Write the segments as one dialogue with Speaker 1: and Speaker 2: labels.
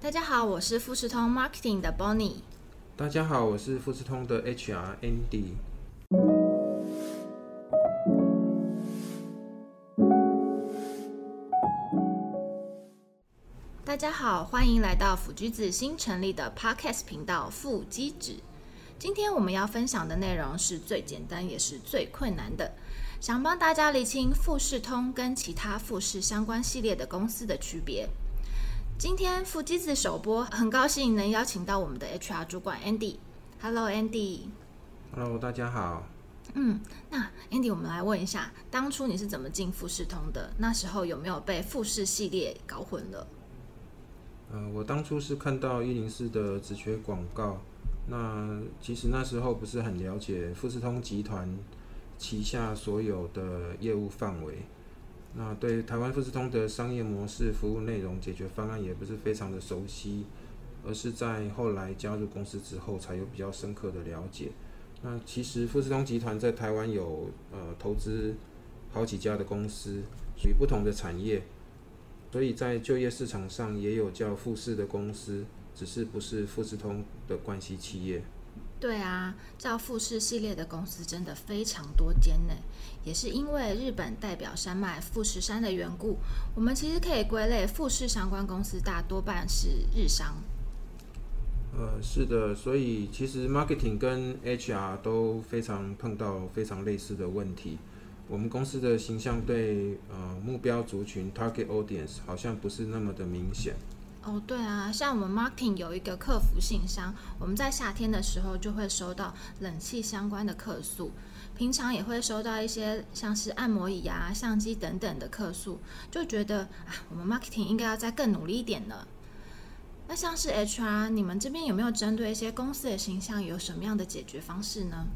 Speaker 1: 大家好，我是富士通 Marketing 的 Bonnie。
Speaker 2: 大家好，我是富士通的 HR Andy。
Speaker 1: 大家好，欢迎来到腐橘子新成立的 Podcast 频道腹肌子。今天我们要分享的内容是最简单也是最困难的，想帮大家理清富士通跟其他富士相关系列的公司的区别。今天腹肌子首播，很高兴能邀请到我们的 HR 主管 Andy。Hello，Andy。
Speaker 2: Hello，大家好。
Speaker 1: 嗯，那 Andy，我们来问一下，当初你是怎么进富士通的？那时候有没有被富士系列搞混了？
Speaker 2: 呃，我当初是看到一零四的职缺广告，那其实那时候不是很了解富士通集团旗下所有的业务范围。那对台湾富士通的商业模式、服务内容、解决方案也不是非常的熟悉，而是在后来加入公司之后才有比较深刻的了解。那其实富士通集团在台湾有呃投资好几家的公司，属于不同的产业，所以在就业市场上也有叫富士的公司，只是不是富士通的关系企业。
Speaker 1: 对啊，叫富士系列的公司真的非常多间呢。也是因为日本代表山脉富士山的缘故，我们其实可以归类富士相关公司大多半是日商。
Speaker 2: 呃，是的，所以其实 marketing 跟 HR 都非常碰到非常类似的问题。我们公司的形象对呃目标族群 target audience 好像不是那么的明显。
Speaker 1: 哦，对啊，像我们 marketing 有一个客服信箱，我们在夏天的时候就会收到冷气相关的客诉，平常也会收到一些像是按摩椅啊、相机等等的客诉，就觉得啊，我们 marketing 应该要再更努力一点呢。那像是 HR，你们这边有没有针对一些公司的形象有什么样的解决方式呢？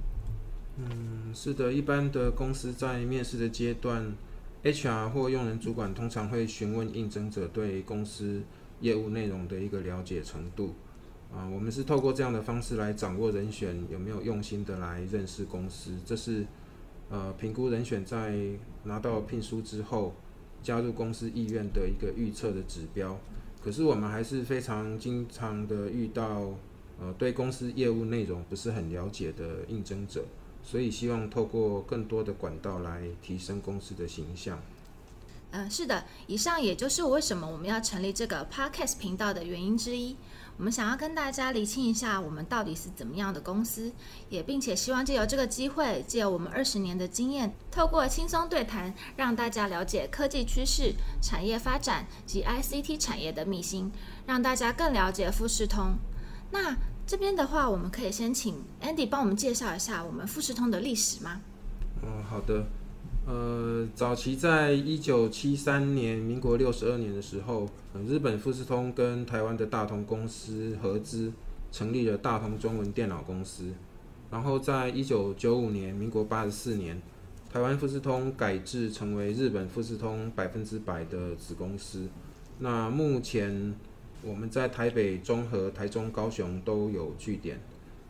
Speaker 2: 嗯，是的，一般的公司在面试的阶段，HR 或用人主管通常会询问应征者对公司。业务内容的一个了解程度，啊，我们是透过这样的方式来掌握人选有没有用心的来认识公司，这是呃评估人选在拿到聘书之后加入公司意愿的一个预测的指标。可是我们还是非常经常的遇到呃对公司业务内容不是很了解的应征者，所以希望透过更多的管道来提升公司的形象。
Speaker 1: 嗯，是的，以上也就是为什么我们要成立这个 podcast 频道的原因之一。我们想要跟大家理清一下，我们到底是怎么样的公司，也并且希望借由这个机会，借由我们二十年的经验，透过轻松对谈，让大家了解科技趋势、产业发展及 ICT 产业的秘辛，让大家更了解富士通。那这边的话，我们可以先请 Andy 帮我们介绍一下我们富士通的历史吗？
Speaker 2: 嗯，好的。呃，早期在一九七三年，民国六十二年的时候，日本富士通跟台湾的大同公司合资，成立了大同中文电脑公司。然后在一九九五年，民国八十四年，台湾富士通改制成为日本富士通百分之百的子公司。那目前我们在台北、中和、台中、高雄都有据点，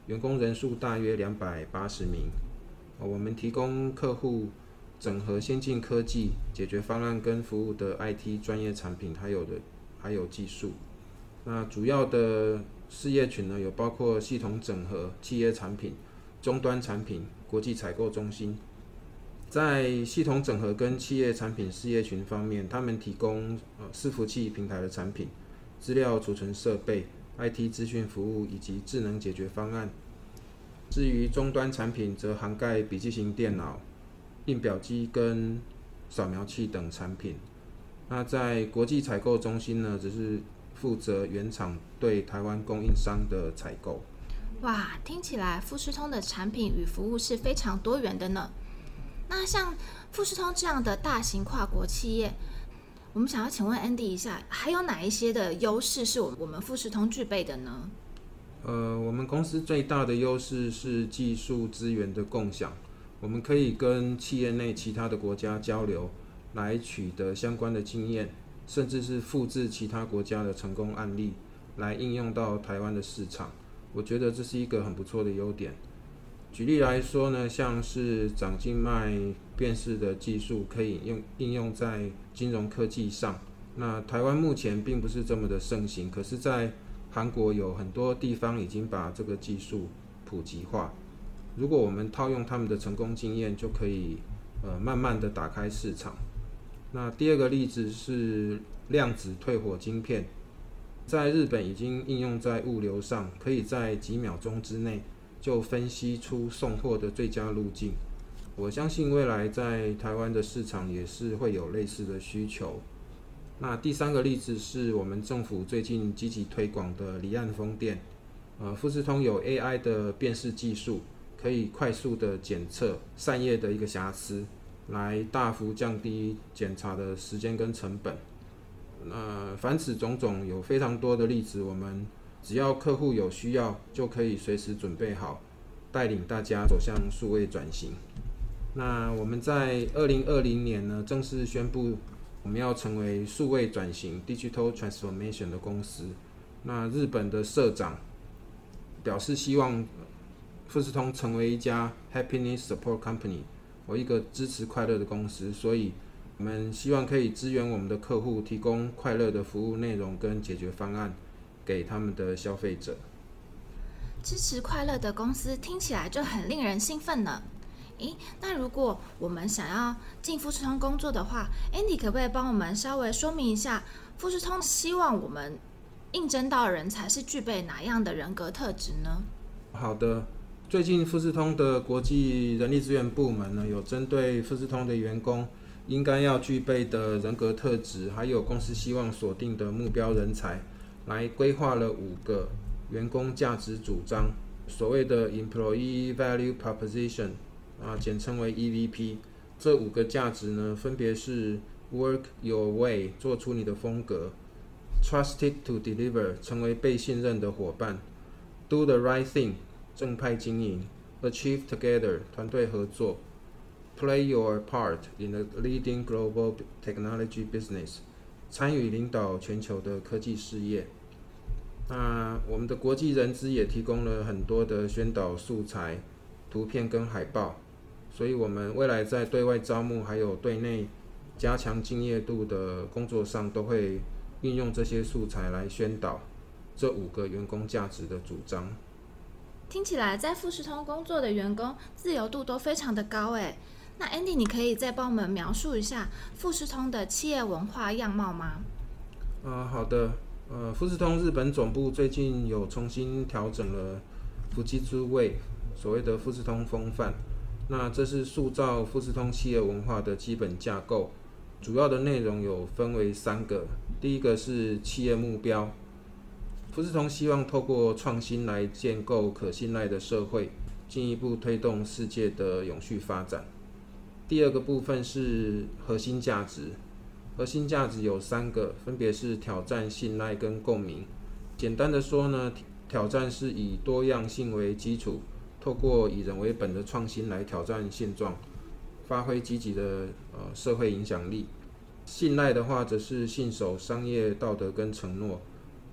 Speaker 2: 员工人数大约两百八十名。我们提供客户。整合先进科技解决方案跟服务的 IT 专业产品，还有的还有技术。那主要的事业群呢，有包括系统整合、企业产品、终端产品、国际采购中心。在系统整合跟企业产品事业群方面，他们提供呃伺服器平台的产品、资料储存设备、IT 资讯服务以及智能解决方案。至于终端产品，则涵盖笔记型电脑。印表机跟扫描器等产品。那在国际采购中心呢，只是负责原厂对台湾供应商的采购。
Speaker 1: 哇，听起来富士通的产品与服务是非常多元的呢。那像富士通这样的大型跨国企业，我们想要请问 Andy 一下，还有哪一些的优势是我我们富士通具备的呢？
Speaker 2: 呃，我们公司最大的优势是技术资源的共享。我们可以跟企业内其他的国家交流，来取得相关的经验，甚至是复制其他国家的成功案例，来应用到台湾的市场。我觉得这是一个很不错的优点。举例来说呢，像是长静脉辨识的技术，可以用应用在金融科技上，那台湾目前并不是这么的盛行，可是，在韩国有很多地方已经把这个技术普及化。如果我们套用他们的成功经验，就可以呃慢慢的打开市场。那第二个例子是量子退火晶片，在日本已经应用在物流上，可以在几秒钟之内就分析出送货的最佳路径。我相信未来在台湾的市场也是会有类似的需求。那第三个例子是我们政府最近积极推广的离岸风电，呃，富士通有 AI 的辨识技术。可以快速的检测扇叶的一个瑕疵，来大幅降低检查的时间跟成本。那凡此种种，有非常多的例子，我们只要客户有需要，就可以随时准备好，带领大家走向数位转型。那我们在二零二零年呢，正式宣布我们要成为数位转型 （Digital Transformation） 的公司。那日本的社长表示希望。富士通成为一家 Happiness Support Company，我一个支持快乐的公司，所以我们希望可以支援我们的客户，提供快乐的服务内容跟解决方案给他们的消费者。
Speaker 1: 支持快乐的公司听起来就很令人兴奋呢。诶，那如果我们想要进富士通工作的话，Andy 可不可以帮我们稍微说明一下，富士通希望我们应征到人才是具备哪样的人格特质呢？
Speaker 2: 好的。最近富士通的国际人力资源部门呢，有针对富士通的员工应该要具备的人格特质，还有公司希望锁定的目标人才，来规划了五个员工价值主张，所谓的 Employee Value Proposition，啊，简称为 EVP。这五个价值呢，分别是 Work Your Way，做出你的风格；Trusted to Deliver，成为被信任的伙伴；Do the Right Thing。正派经营，achieve together 团队合作，play your part in the leading global technology business 参与领导全球的科技事业。那我们的国际人资也提供了很多的宣导素材、图片跟海报，所以我们未来在对外招募还有对内加强敬业度的工作上，都会运用这些素材来宣导这五个员工价值的主张。
Speaker 1: 听起来在富士通工作的员工自由度都非常的高诶。那 Andy，你可以再帮我们描述一下富士通的企业文化样貌吗？
Speaker 2: 啊，好的。呃，富士通日本总部最近有重新调整了福基之位，所谓的富士通风范。那这是塑造富士通企业文化的基本架构，主要的内容有分为三个。第一个是企业目标。富士通希望透过创新来建构可信赖的社会，进一步推动世界的永续发展。第二个部分是核心价值，核心价值有三个，分别是挑战、信赖跟共鸣。简单的说呢，挑战是以多样性为基础，透过以人为本的创新来挑战现状，发挥积极的呃社会影响力。信赖的话，则是信守商业道德跟承诺。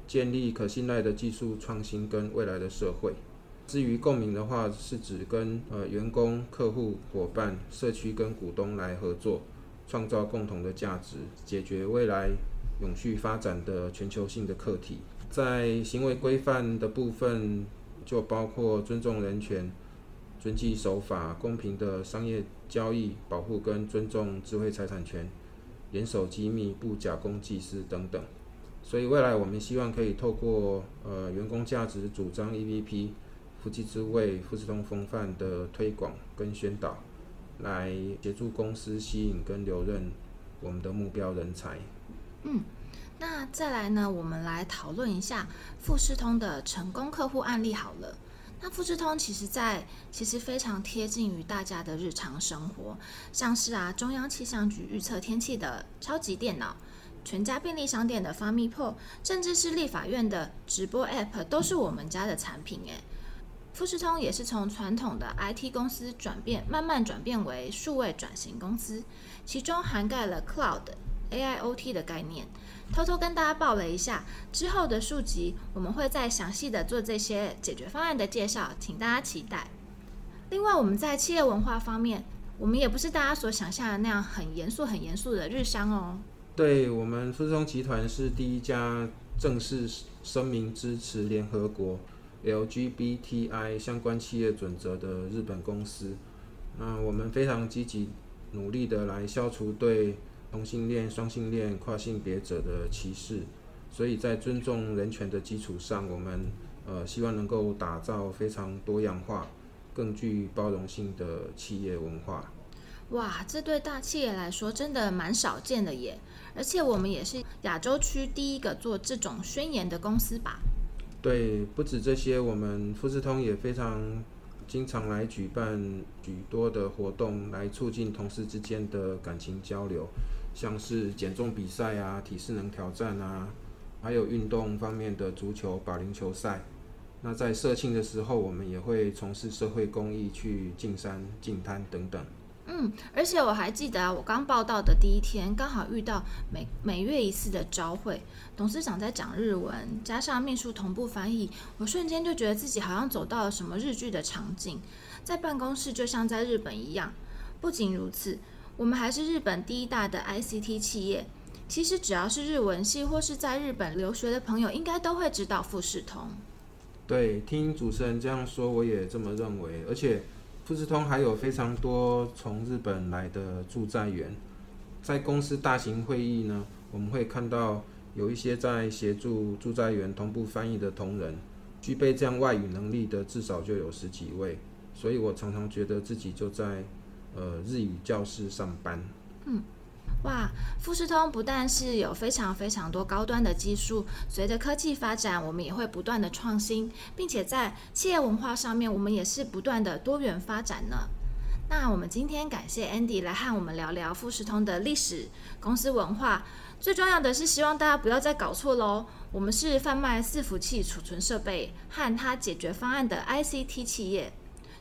Speaker 2: 建立可信赖的技术创新跟未来的社会。至于共鸣的话，是指跟呃员工、客户、伙伴、社区跟股东来合作，创造共同的价值，解决未来永续发展的全球性的课题。在行为规范的部分，就包括尊重人权、遵纪守法、公平的商业交易、保护跟尊重智慧财产权、严守机密、不假公济私等等。所以未来我们希望可以透过呃员工价值主张 EVP、夫妻之位、富士通风范的推广跟宣导，来协助公司吸引跟留任我们的目标人才。
Speaker 1: 嗯，那再来呢，我们来讨论一下富士通的成功客户案例好了。那富士通其实在其实非常贴近于大家的日常生活，像是啊中央气象局预测天气的超级电脑。全家便利商店的 f a m i p o 甚至是立法院的直播 App，都是我们家的产品诶。富士通也是从传统的 IT 公司转变，慢慢转变为数位转型公司，其中涵盖了 Cloud、AIoT 的概念。偷偷跟大家报了一下，之后的数集我们会再详细的做这些解决方案的介绍，请大家期待。另外，我们在企业文化方面，我们也不是大家所想象的那样很严肃、很严肃的日商哦。
Speaker 2: 对我们富士通集团是第一家正式声明支持联合国 LGBTI 相关企业准则的日本公司。那我们非常积极努力的来消除对同性恋、双性恋、跨性别者的歧视。所以在尊重人权的基础上，我们呃希望能够打造非常多样化、更具包容性的企业文化。
Speaker 1: 哇，这对大企业来说真的蛮少见的耶！而且我们也是亚洲区第一个做这种宣言的公司吧？
Speaker 2: 对，不止这些，我们富士通也非常经常来举办许多的活动，来促进同事之间的感情交流，像是减重比赛啊、体适能挑战啊。还有运动方面的足球、保龄球赛。那在社庆的时候，我们也会从事社会公益，去进山、进滩等等。
Speaker 1: 嗯，而且我还记得，我刚报道的第一天，刚好遇到每每月一次的朝会，董事长在讲日文，加上秘书同步翻译，我瞬间就觉得自己好像走到了什么日剧的场景，在办公室就像在日本一样。不仅如此，我们还是日本第一大的 ICT 企业。其实只要是日文系或是在日本留学的朋友，应该都会知道富士通。
Speaker 2: 对，听主持人这样说，我也这么认为。而且富士通还有非常多从日本来的驻在员，在公司大型会议呢，我们会看到有一些在协助驻在员同步翻译的同仁，具备这样外语能力的至少就有十几位。所以我常常觉得自己就在呃日语教室上班。
Speaker 1: 嗯。哇，富士通不但是有非常非常多高端的技术，随着科技发展，我们也会不断的创新，并且在企业文化上面，我们也是不断的多元发展呢。那我们今天感谢 Andy 来和我们聊聊富士通的历史、公司文化，最重要的是希望大家不要再搞错喽。我们是贩卖伺服器、储存设备和它解决方案的 ICT 企业。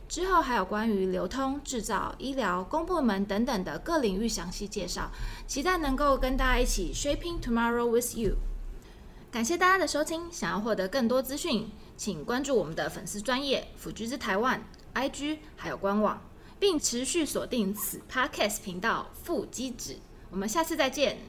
Speaker 1: 之后还有关于流通、制造、医疗、公部门等等的各领域详细介绍，期待能够跟大家一起 shaping tomorrow with you。感谢大家的收听，想要获得更多资讯，请关注我们的粉丝专业腐橘子台湾 IG 还有官网，并持续锁定此 podcast 频道腹肌子。我们下次再见。